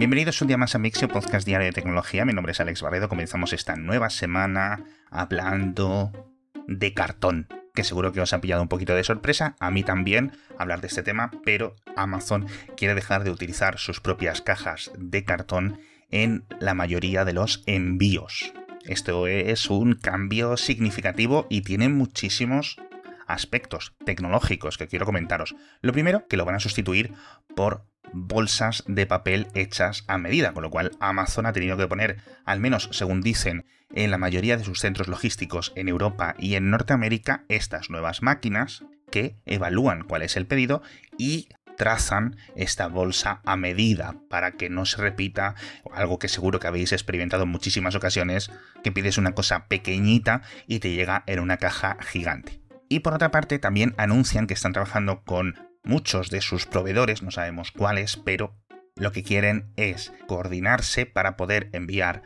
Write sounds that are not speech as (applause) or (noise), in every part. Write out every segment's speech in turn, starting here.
Bienvenidos un día más a Mixio, podcast diario de tecnología. Mi nombre es Alex Barredo. Comenzamos esta nueva semana hablando de cartón, que seguro que os ha pillado un poquito de sorpresa, a mí también, hablar de este tema, pero Amazon quiere dejar de utilizar sus propias cajas de cartón en la mayoría de los envíos. Esto es un cambio significativo y tiene muchísimos aspectos tecnológicos que quiero comentaros. Lo primero, que lo van a sustituir por bolsas de papel hechas a medida, con lo cual Amazon ha tenido que poner, al menos según dicen, en la mayoría de sus centros logísticos en Europa y en Norteamérica, estas nuevas máquinas que evalúan cuál es el pedido y trazan esta bolsa a medida para que no se repita algo que seguro que habéis experimentado en muchísimas ocasiones, que pides una cosa pequeñita y te llega en una caja gigante. Y por otra parte también anuncian que están trabajando con muchos de sus proveedores, no sabemos cuáles, pero lo que quieren es coordinarse para poder enviar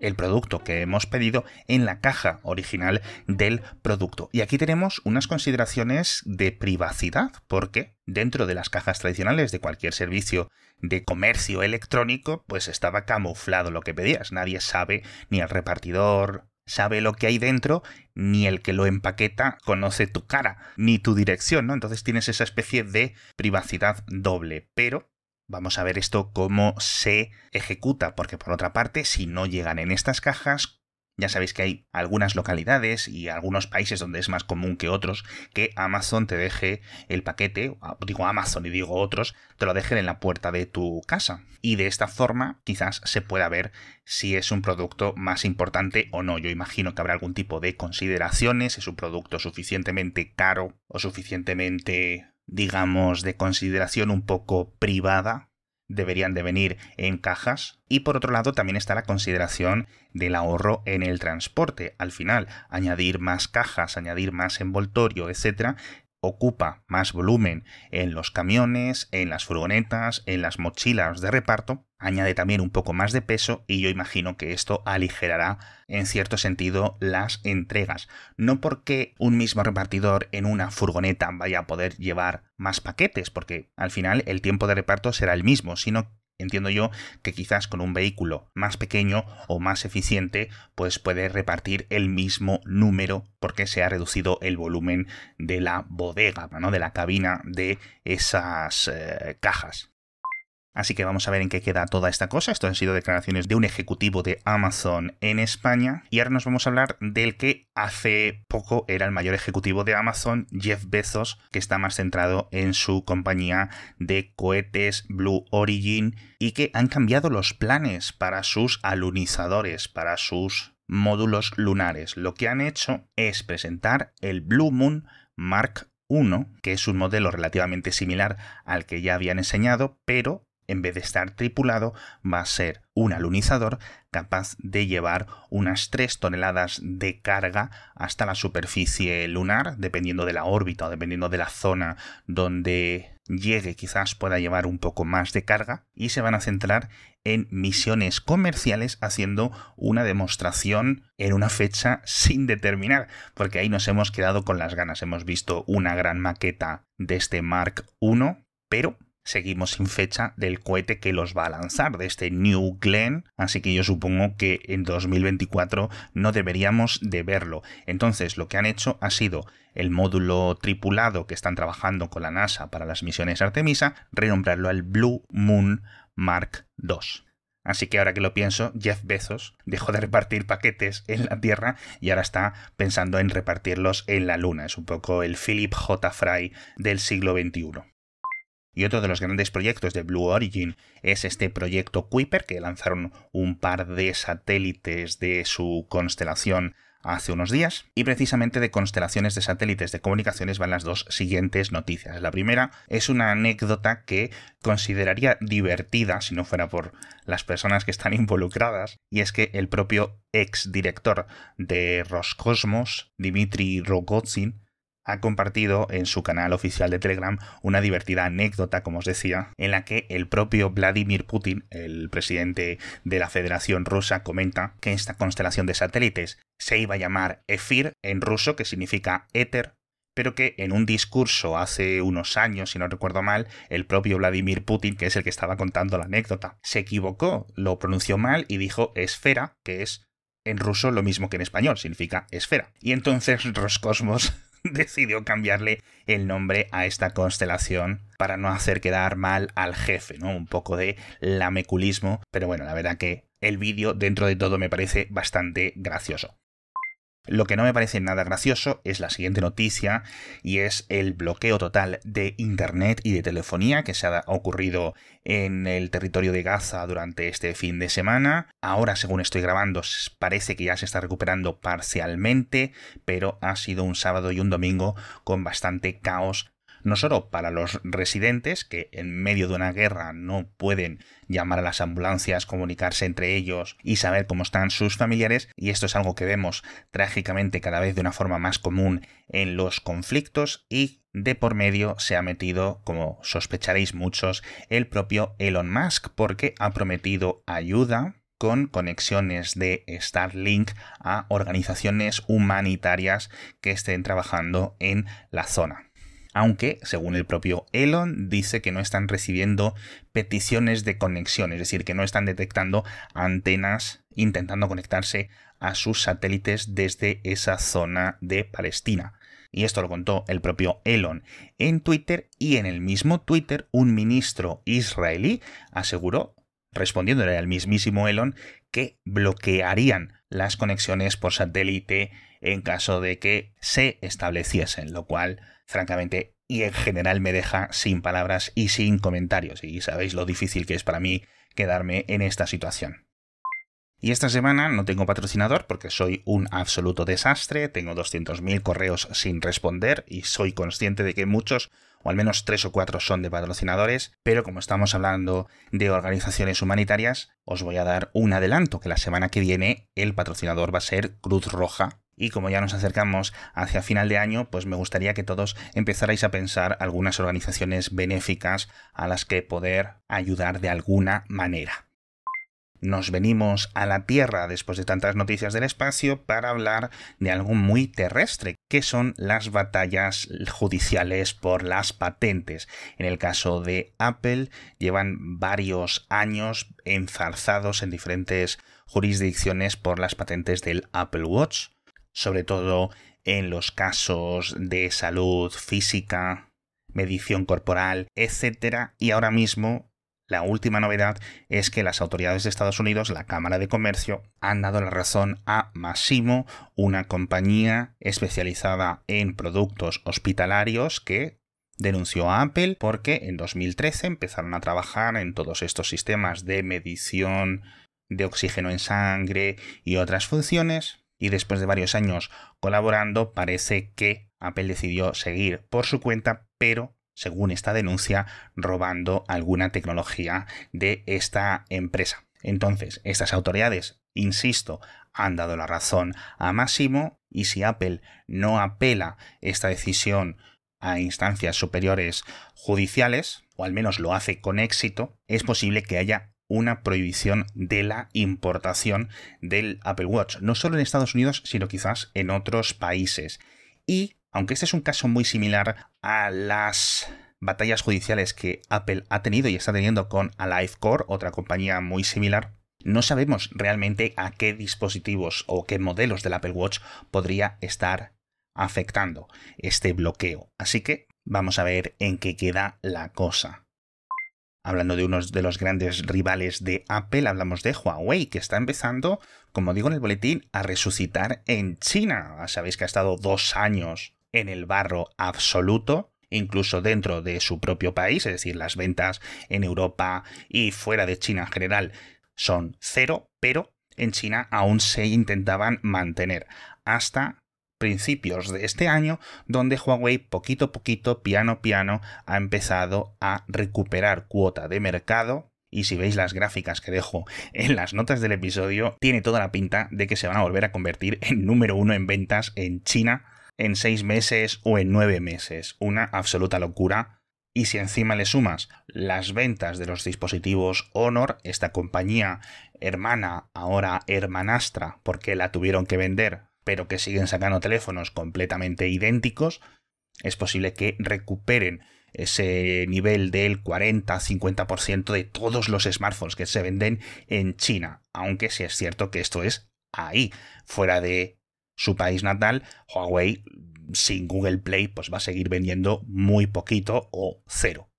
el producto que hemos pedido en la caja original del producto. Y aquí tenemos unas consideraciones de privacidad, porque dentro de las cajas tradicionales de cualquier servicio de comercio electrónico, pues estaba camuflado lo que pedías. Nadie sabe, ni el repartidor sabe lo que hay dentro, ni el que lo empaqueta conoce tu cara, ni tu dirección, ¿no? Entonces tienes esa especie de privacidad doble. Pero Vamos a ver esto cómo se ejecuta, porque por otra parte, si no llegan en estas cajas, ya sabéis que hay algunas localidades y algunos países donde es más común que otros que Amazon te deje el paquete, digo Amazon y digo otros, te lo dejen en la puerta de tu casa. Y de esta forma quizás se pueda ver si es un producto más importante o no. Yo imagino que habrá algún tipo de consideraciones, es un producto suficientemente caro o suficientemente digamos, de consideración un poco privada, deberían de venir en cajas. Y por otro lado también está la consideración del ahorro en el transporte. Al final, añadir más cajas, añadir más envoltorio, etcétera, ocupa más volumen en los camiones, en las furgonetas, en las mochilas de reparto, añade también un poco más de peso y yo imagino que esto aligerará en cierto sentido las entregas. No porque un mismo repartidor en una furgoneta vaya a poder llevar más paquetes, porque al final el tiempo de reparto será el mismo, sino entiendo yo que quizás con un vehículo más pequeño o más eficiente pues puede repartir el mismo número porque se ha reducido el volumen de la bodega, ¿no? de la cabina de esas eh, cajas. Así que vamos a ver en qué queda toda esta cosa. Esto han sido declaraciones de un ejecutivo de Amazon en España. Y ahora nos vamos a hablar del que hace poco era el mayor ejecutivo de Amazon, Jeff Bezos, que está más centrado en su compañía de cohetes Blue Origin y que han cambiado los planes para sus alunizadores, para sus módulos lunares. Lo que han hecho es presentar el Blue Moon Mark 1, que es un modelo relativamente similar al que ya habían enseñado, pero en vez de estar tripulado, va a ser un alunizador capaz de llevar unas 3 toneladas de carga hasta la superficie lunar, dependiendo de la órbita o dependiendo de la zona donde llegue, quizás pueda llevar un poco más de carga, y se van a centrar en misiones comerciales haciendo una demostración en una fecha sin determinar, porque ahí nos hemos quedado con las ganas. Hemos visto una gran maqueta de este Mark I, pero seguimos sin fecha del cohete que los va a lanzar, de este New Glenn, así que yo supongo que en 2024 no deberíamos de verlo. Entonces lo que han hecho ha sido el módulo tripulado que están trabajando con la NASA para las misiones Artemisa, renombrarlo al Blue Moon Mark II. Así que ahora que lo pienso, Jeff Bezos dejó de repartir paquetes en la Tierra y ahora está pensando en repartirlos en la Luna. Es un poco el Philip J. Fry del siglo XXI. Y otro de los grandes proyectos de Blue Origin es este proyecto Kuiper, que lanzaron un par de satélites de su constelación hace unos días. Y precisamente de constelaciones de satélites de comunicaciones van las dos siguientes noticias. La primera es una anécdota que consideraría divertida si no fuera por las personas que están involucradas. Y es que el propio ex director de Roscosmos, Dmitry Rogozin, ha compartido en su canal oficial de Telegram una divertida anécdota, como os decía, en la que el propio Vladimir Putin, el presidente de la Federación Rusa, comenta que esta constelación de satélites se iba a llamar Efir en ruso, que significa éter, pero que en un discurso hace unos años, si no recuerdo mal, el propio Vladimir Putin, que es el que estaba contando la anécdota, se equivocó, lo pronunció mal y dijo esfera, que es en ruso lo mismo que en español, significa esfera. Y entonces Roscosmos (laughs) decidió cambiarle el nombre a esta constelación para no hacer quedar mal al jefe, ¿no? Un poco de lameculismo, pero bueno, la verdad que el vídeo dentro de todo me parece bastante gracioso. Lo que no me parece nada gracioso es la siguiente noticia y es el bloqueo total de Internet y de telefonía que se ha ocurrido en el territorio de Gaza durante este fin de semana. Ahora, según estoy grabando, parece que ya se está recuperando parcialmente, pero ha sido un sábado y un domingo con bastante caos no solo para los residentes que en medio de una guerra no pueden llamar a las ambulancias, comunicarse entre ellos y saber cómo están sus familiares, y esto es algo que vemos trágicamente cada vez de una forma más común en los conflictos y de por medio se ha metido, como sospecharéis muchos, el propio Elon Musk porque ha prometido ayuda con conexiones de Starlink a organizaciones humanitarias que estén trabajando en la zona aunque, según el propio Elon, dice que no están recibiendo peticiones de conexión, es decir, que no están detectando antenas intentando conectarse a sus satélites desde esa zona de Palestina. Y esto lo contó el propio Elon en Twitter y en el mismo Twitter un ministro israelí aseguró, respondiéndole al mismísimo Elon, que bloquearían las conexiones por satélite en caso de que se estableciesen, lo cual francamente, y en general me deja sin palabras y sin comentarios, y sabéis lo difícil que es para mí quedarme en esta situación. Y esta semana no tengo patrocinador porque soy un absoluto desastre, tengo 200.000 correos sin responder y soy consciente de que muchos, o al menos tres o cuatro son de patrocinadores, pero como estamos hablando de organizaciones humanitarias, os voy a dar un adelanto que la semana que viene el patrocinador va a ser Cruz Roja y como ya nos acercamos hacia final de año, pues me gustaría que todos empezarais a pensar algunas organizaciones benéficas a las que poder ayudar de alguna manera. Nos venimos a la Tierra después de tantas noticias del espacio para hablar de algo muy terrestre, que son las batallas judiciales por las patentes. En el caso de Apple, llevan varios años enzarzados en diferentes jurisdicciones por las patentes del Apple Watch sobre todo en los casos de salud física, medición corporal, etc. Y ahora mismo la última novedad es que las autoridades de Estados Unidos, la Cámara de Comercio, han dado la razón a Massimo, una compañía especializada en productos hospitalarios que denunció a Apple porque en 2013 empezaron a trabajar en todos estos sistemas de medición de oxígeno en sangre y otras funciones y después de varios años colaborando parece que Apple decidió seguir por su cuenta, pero según esta denuncia, robando alguna tecnología de esta empresa. Entonces, estas autoridades, insisto, han dado la razón a Máximo y si Apple no apela esta decisión a instancias superiores judiciales, o al menos lo hace con éxito, es posible que haya una prohibición de la importación del Apple Watch, no solo en Estados Unidos, sino quizás en otros países. Y, aunque este es un caso muy similar a las batallas judiciales que Apple ha tenido y está teniendo con AliveCore, otra compañía muy similar, no sabemos realmente a qué dispositivos o qué modelos del Apple Watch podría estar afectando este bloqueo. Así que vamos a ver en qué queda la cosa hablando de uno de los grandes rivales de Apple, hablamos de Huawei, que está empezando, como digo en el boletín, a resucitar en China. Sabéis que ha estado dos años en el barro absoluto, incluso dentro de su propio país, es decir, las ventas en Europa y fuera de China en general son cero, pero en China aún se intentaban mantener hasta principios de este año, donde Huawei poquito a poquito, piano piano, ha empezado a recuperar cuota de mercado. Y si veis las gráficas que dejo en las notas del episodio, tiene toda la pinta de que se van a volver a convertir en número uno en ventas en China en seis meses o en nueve meses. Una absoluta locura. Y si encima le sumas las ventas de los dispositivos Honor, esta compañía hermana, ahora hermanastra, porque la tuvieron que vender pero que siguen sacando teléfonos completamente idénticos, es posible que recuperen ese nivel del 40-50% de todos los smartphones que se venden en China, aunque sí es cierto que esto es ahí, fuera de su país natal, Huawei sin Google Play pues va a seguir vendiendo muy poquito o cero.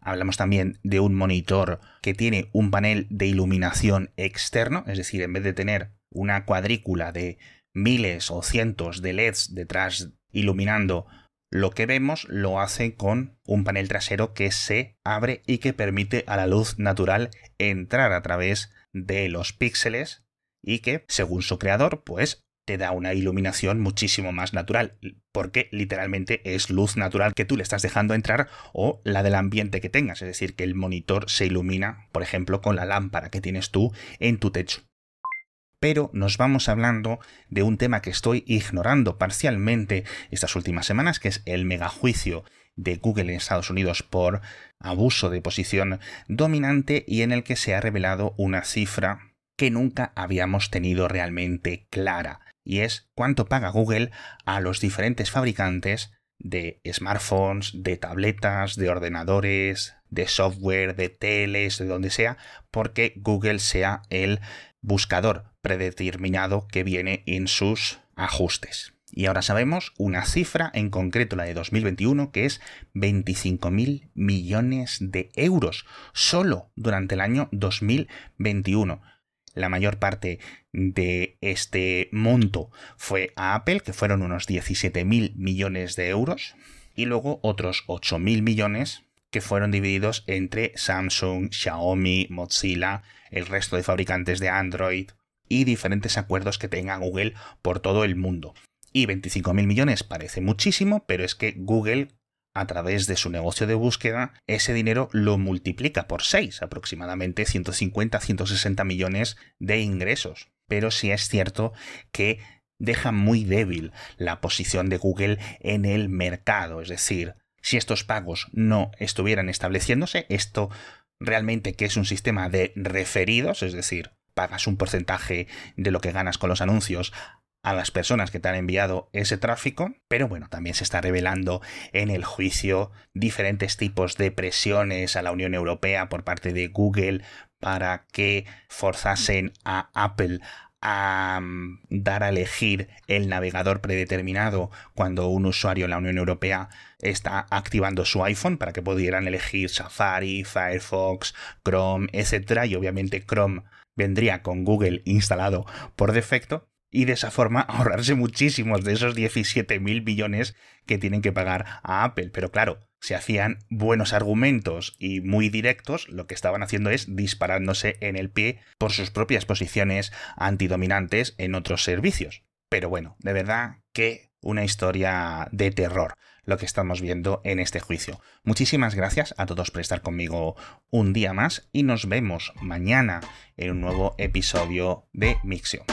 Hablamos también de un monitor que tiene un panel de iluminación externo, es decir, en vez de tener una cuadrícula de miles o cientos de LEDs detrás iluminando lo que vemos, lo hace con un panel trasero que se abre y que permite a la luz natural entrar a través de los píxeles y que, según su creador, pues te da una iluminación muchísimo más natural, porque literalmente es luz natural que tú le estás dejando entrar o la del ambiente que tengas, es decir, que el monitor se ilumina, por ejemplo, con la lámpara que tienes tú en tu techo. Pero nos vamos hablando de un tema que estoy ignorando parcialmente estas últimas semanas, que es el megajuicio de Google en Estados Unidos por abuso de posición dominante y en el que se ha revelado una cifra que nunca habíamos tenido realmente clara y es cuánto paga Google a los diferentes fabricantes de smartphones, de tabletas, de ordenadores, de software, de teles, de donde sea, porque Google sea el buscador predeterminado que viene en sus ajustes. Y ahora sabemos una cifra, en concreto la de 2021, que es 25.000 millones de euros, solo durante el año 2021 la mayor parte de este monto fue a Apple, que fueron unos 17.000 millones de euros, y luego otros 8.000 millones que fueron divididos entre Samsung, Xiaomi, Mozilla, el resto de fabricantes de Android y diferentes acuerdos que tenga Google por todo el mundo. Y 25.000 millones parece muchísimo, pero es que Google a través de su negocio de búsqueda, ese dinero lo multiplica por 6, aproximadamente 150-160 millones de ingresos. Pero sí es cierto que deja muy débil la posición de Google en el mercado, es decir, si estos pagos no estuvieran estableciéndose, esto realmente que es un sistema de referidos, es decir, pagas un porcentaje de lo que ganas con los anuncios a las personas que te han enviado ese tráfico, pero bueno, también se está revelando en el juicio diferentes tipos de presiones a la Unión Europea por parte de Google para que forzasen a Apple a mm, dar a elegir el navegador predeterminado cuando un usuario en la Unión Europea está activando su iPhone para que pudieran elegir Safari, Firefox, Chrome, etc. Y obviamente Chrome vendría con Google instalado por defecto y de esa forma (laughs) ahorrarse muchísimos de esos 17 mil billones que tienen que pagar a Apple. Pero claro, si hacían buenos argumentos y muy directos, lo que estaban haciendo es disparándose en el pie por sus propias posiciones antidominantes en otros servicios. Pero bueno, de verdad que una historia de terror lo que estamos viendo en este juicio. Muchísimas gracias a todos por estar conmigo un día más y nos vemos mañana en un nuevo episodio de Mixio.